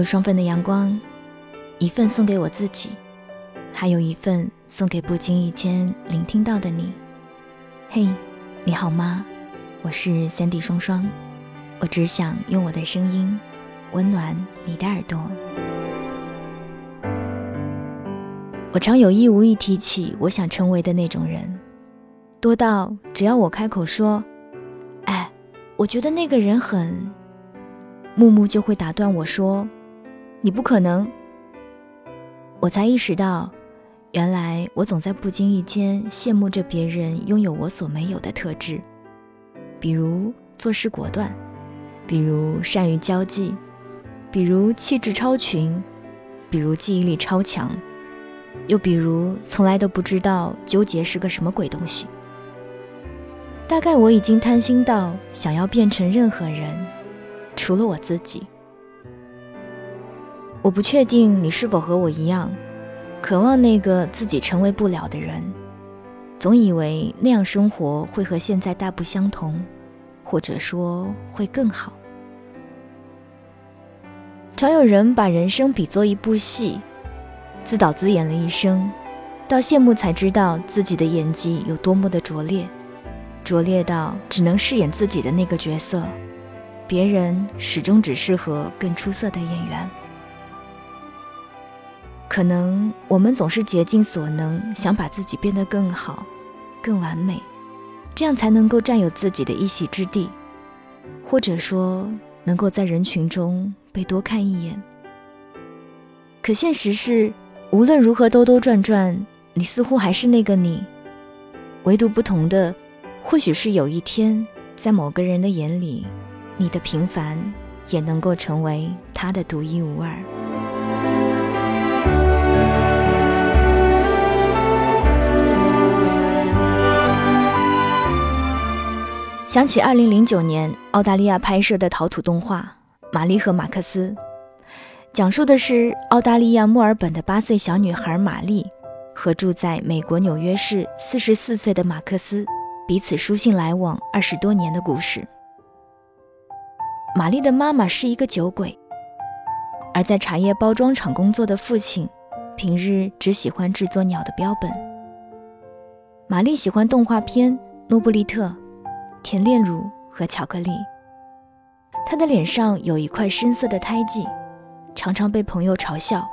有双份的阳光，一份送给我自己，还有一份送给不经意间聆听到的你。嘿，你好吗？我是三 D 双双，我只想用我的声音温暖你的耳朵。我常有意无意提起我想成为的那种人，多到只要我开口说：“哎，我觉得那个人很……”木木就会打断我说：“你不可能。”我才意识到，原来我总在不经意间羡慕着别人拥有我所没有的特质，比如做事果断，比如善于交际，比如气质超群，比如记忆力超强。又比如，从来都不知道纠结是个什么鬼东西。大概我已经贪心到想要变成任何人，除了我自己。我不确定你是否和我一样，渴望那个自己成为不了的人，总以为那样生活会和现在大不相同，或者说会更好。常有人把人生比作一部戏。自导自演了一生，到谢幕才知道自己的演技有多么的拙劣，拙劣到只能饰演自己的那个角色，别人始终只适合更出色的演员。可能我们总是竭尽所能想把自己变得更好、更完美，这样才能够占有自己的一席之地，或者说能够在人群中被多看一眼。可现实是。无论如何兜兜转转，你似乎还是那个你，唯独不同的，或许是有一天，在某个人的眼里，你的平凡也能够成为他的独一无二。想起二零零九年澳大利亚拍摄的陶土动画《玛丽和马克思》。讲述的是澳大利亚墨尔本的八岁小女孩玛丽和住在美国纽约市四十四岁的马克思彼此书信来往二十多年的故事。玛丽的妈妈是一个酒鬼，而在茶叶包装厂工作的父亲平日只喜欢制作鸟的标本。玛丽喜欢动画片《诺布利特》、甜炼乳和巧克力。他的脸上有一块深色的胎记。常常被朋友嘲笑，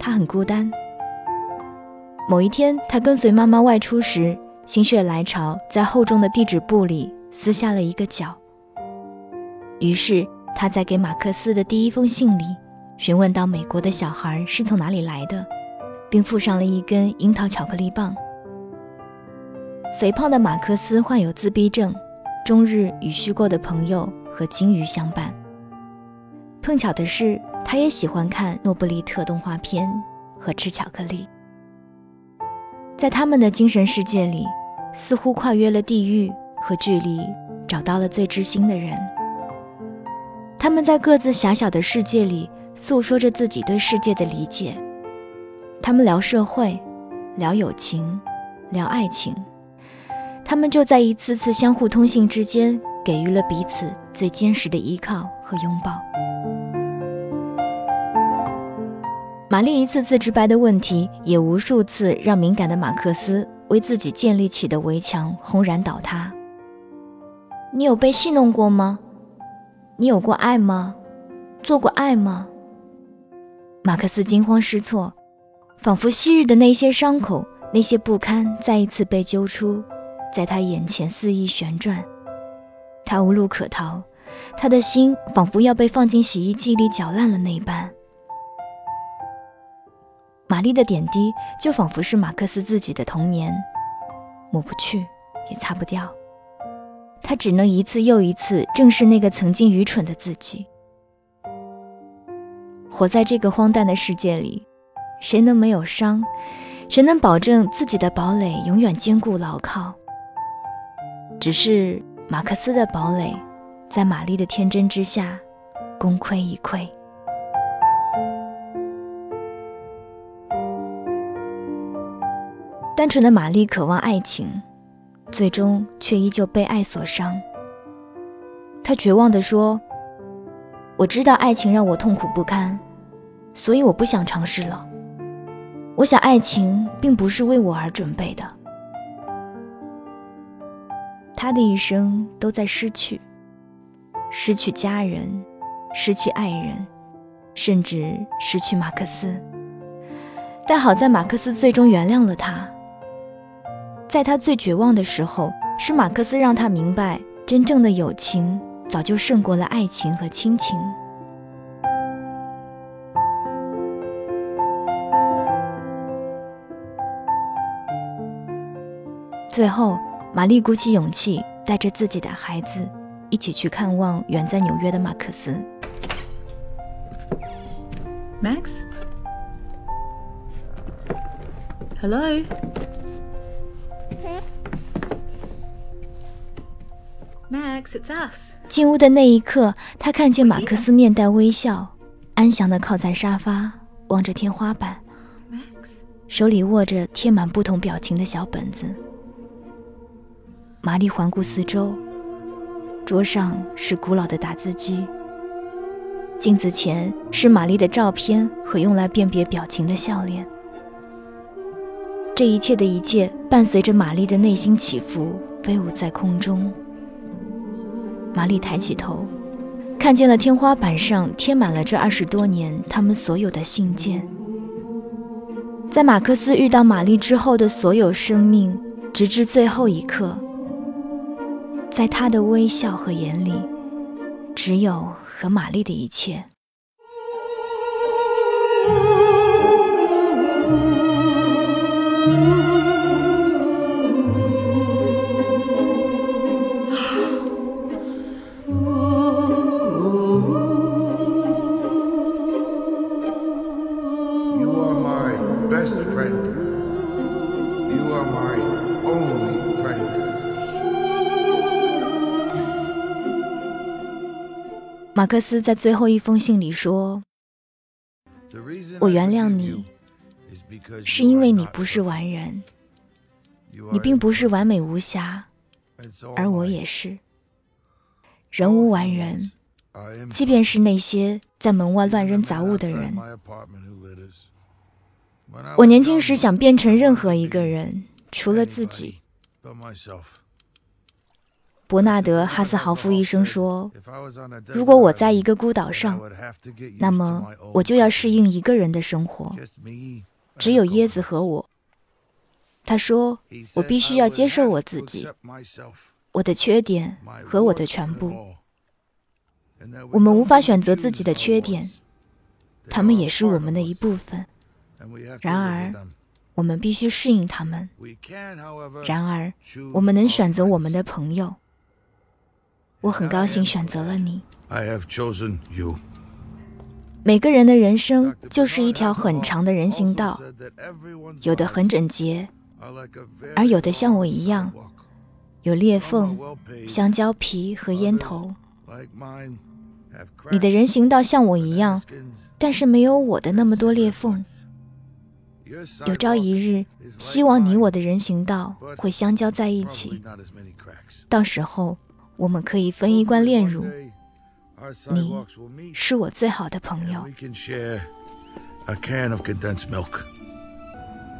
他很孤单。某一天，他跟随妈妈外出时，心血来潮，在厚重的地址簿里撕下了一个角。于是，他在给马克思的第一封信里，询问到美国的小孩是从哪里来的，并附上了一根樱桃巧克力棒。肥胖的马克思患有自闭症，终日与虚构的朋友和鲸鱼相伴。碰巧的是，他也喜欢看诺布利特动画片和吃巧克力。在他们的精神世界里，似乎跨越了地域和距离，找到了最知心的人。他们在各自狭小的世界里诉说着自己对世界的理解。他们聊社会，聊友情，聊爱情。他们就在一次次相互通信之间，给予了彼此最坚实的依靠和拥抱。玛丽一次次直白的问题，也无数次让敏感的马克思为自己建立起的围墙轰然倒塌。你有被戏弄过吗？你有过爱吗？做过爱吗？马克思惊慌失措，仿佛昔日的那些伤口、那些不堪再一次被揪出，在他眼前肆意旋转。他无路可逃，他的心仿佛要被放进洗衣机里搅烂了那般。玛丽的点滴就仿佛是马克思自己的童年，抹不去，也擦不掉。他只能一次又一次正视那个曾经愚蠢的自己。活在这个荒诞的世界里，谁能没有伤？谁能保证自己的堡垒永远坚固牢靠？只是马克思的堡垒，在玛丽的天真之下，功亏一篑。单纯的玛丽渴望爱情，最终却依旧被爱所伤。她绝望地说：“我知道爱情让我痛苦不堪，所以我不想尝试了。我想爱情并不是为我而准备的。他的一生都在失去，失去家人，失去爱人，甚至失去马克思。但好在马克思最终原谅了他。在他最绝望的时候，是马克思让他明白，真正的友情早就胜过了爱情和亲情。最后，玛丽鼓起勇气，带着自己的孩子，一起去看望远在纽约的马克思。Max，Hello。Max, it's us. 进屋的那一刻，他看见马克思面带微笑，安详的靠在沙发，望着天花板，手里握着贴满不同表情的小本子。玛丽环顾四周，桌上是古老的打字机，镜子前是玛丽的照片和用来辨别表情的笑脸。这一切的一切，伴随着玛丽的内心起伏，飞舞在空中。玛丽抬起头，看见了天花板上贴满了这二十多年他们所有的信件。在马克思遇到玛丽之后的所有生命，直至最后一刻，在他的微笑和眼里，只有和玛丽的一切。马克思在最后一封信里说：“我原谅你，是因为你不是完人，你并不是完美无瑕，而我也是。人无完人，即便是那些在门外乱扔杂物的人。我年轻时想变成任何一个人，除了自己。”伯纳德·哈斯豪夫医生说：“如果我在一个孤岛上，那么我就要适应一个人的生活，只有椰子和我。”他说：“我必须要接受我自己，我的缺点和我的全部。我们无法选择自己的缺点，他们也是我们的一部分。然而，我们必须适应他们。然而，我们能选择我们的朋友。”我很高兴选择了你。I have chosen you. 每个人的人生就是一条很长的人行道，有的很整洁，而有的像我一样，有裂缝、香蕉皮和烟头。你的人行道像我一样，但是没有我的那么多裂缝。有朝一日，希望你我的人行道会相交在一起，到时候。我们可以分一罐炼乳，你是我最好的朋友。A can of condensed milk.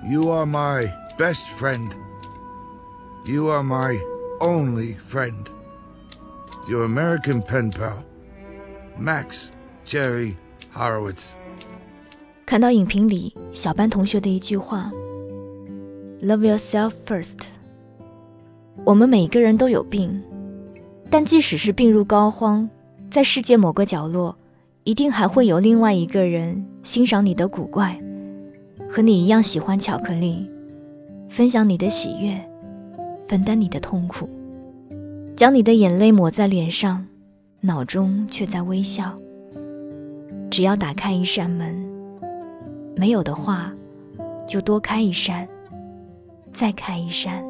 You are my best friend. You are my only friend. Your American pen pal, Max Jerry Horowitz. 看到影评里小班同学的一句话：“Love yourself first。”我们每个人都有病。 但即使是病入膏肓，在世界某个角落，一定还会有另外一个人欣赏你的古怪，和你一样喜欢巧克力，分享你的喜悦，分担你的痛苦，将你的眼泪抹在脸上，脑中却在微笑。只要打开一扇门，没有的话，就多开一扇，再开一扇。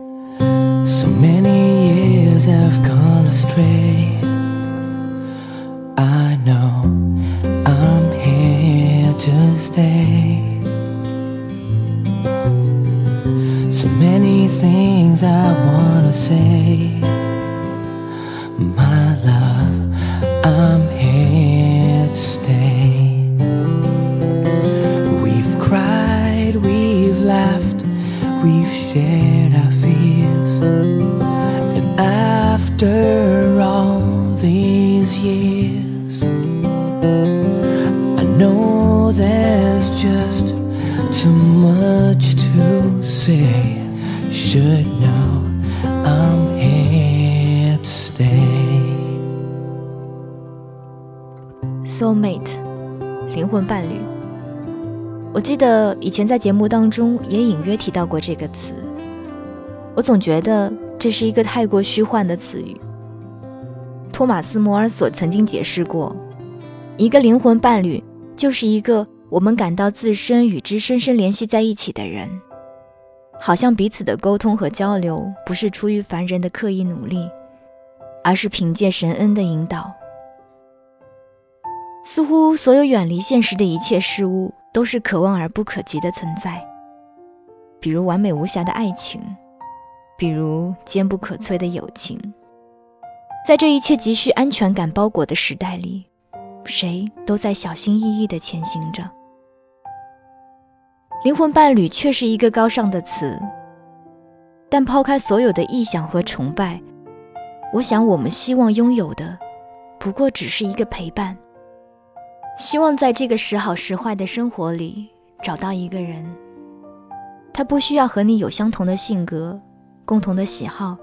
So many years have gone astray. I know I'm here to stay. So many things I wanna say. My love, I'm soulmate，灵魂伴侣。我记得以前在节目当中也隐约提到过这个词，我总觉得这是一个太过虚幻的词语。托马斯·摩尔索曾经解释过，一个灵魂伴侣就是一个我们感到自身与之深深联系在一起的人，好像彼此的沟通和交流不是出于凡人的刻意努力，而是凭借神恩的引导。似乎所有远离现实的一切事物都是可望而不可及的存在，比如完美无瑕的爱情，比如坚不可摧的友情。在这一切急需安全感包裹的时代里，谁都在小心翼翼地前行着。灵魂伴侣却是一个高尚的词，但抛开所有的臆想和崇拜，我想我们希望拥有的，不过只是一个陪伴。希望在这个时好时坏的生活里找到一个人，他不需要和你有相同的性格、共同的喜好，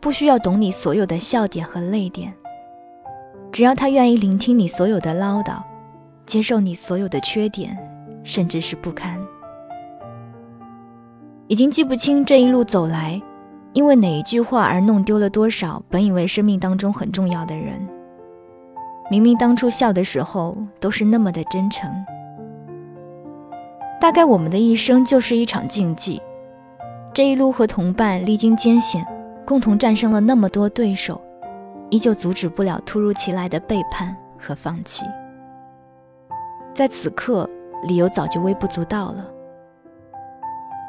不需要懂你所有的笑点和泪点，只要他愿意聆听你所有的唠叨，接受你所有的缺点，甚至是不堪。已经记不清这一路走来，因为哪一句话而弄丢了多少本以为生命当中很重要的人。明明当初笑的时候都是那么的真诚，大概我们的一生就是一场竞技。这一路和同伴历经艰险，共同战胜了那么多对手，依旧阻止不了突如其来的背叛和放弃。在此刻，理由早就微不足道了。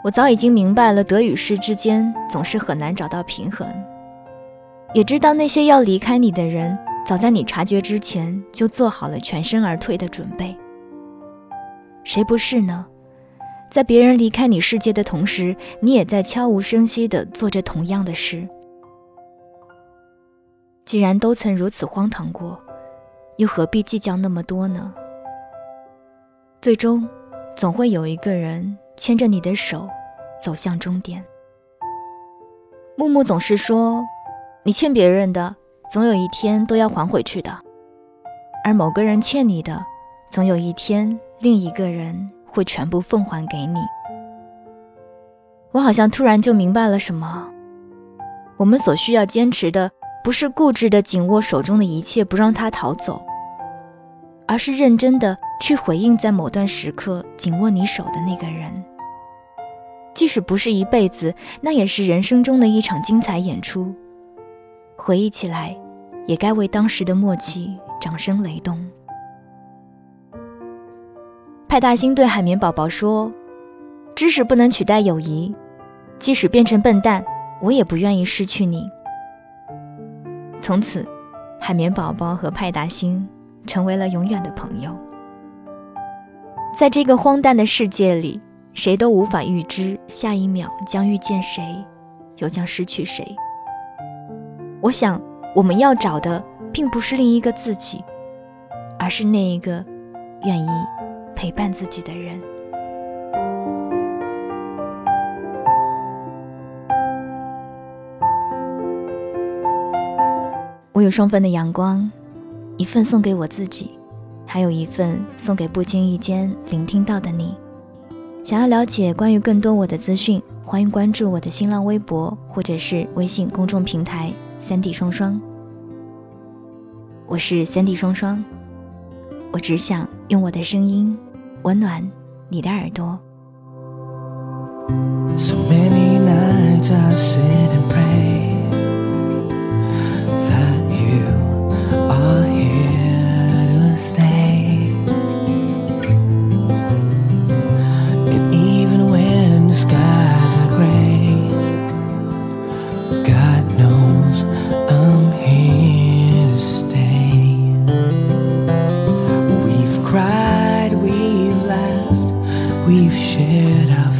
我早已经明白了，得与失之间总是很难找到平衡，也知道那些要离开你的人。早在你察觉之前，就做好了全身而退的准备。谁不是呢？在别人离开你世界的同时，你也在悄无声息地做着同样的事。既然都曾如此荒唐过，又何必计较那么多呢？最终，总会有一个人牵着你的手，走向终点。木木总是说：“你欠别人的。”总有一天都要还回去的，而某个人欠你的，总有一天另一个人会全部奉还给你。我好像突然就明白了什么：我们所需要坚持的，不是固执的紧握手中的一切不让它逃走，而是认真的去回应在某段时刻紧握你手的那个人。即使不是一辈子，那也是人生中的一场精彩演出。回忆起来，也该为当时的默契掌声雷动。派大星对海绵宝宝说：“知识不能取代友谊，即使变成笨蛋，我也不愿意失去你。”从此，海绵宝宝和派大星成为了永远的朋友。在这个荒诞的世界里，谁都无法预知下一秒将遇见谁，又将失去谁。我想，我们要找的并不是另一个自己，而是那一个愿意陪伴自己的人。我有双份的阳光，一份送给我自己，还有一份送给不经意间聆听到的你。想要了解关于更多我的资讯，欢迎关注我的新浪微博或者是微信公众平台。三 D 双双，我是三 D 双双，我只想用我的声音温暖你的耳朵。So many nights I sit and pray. we've shared our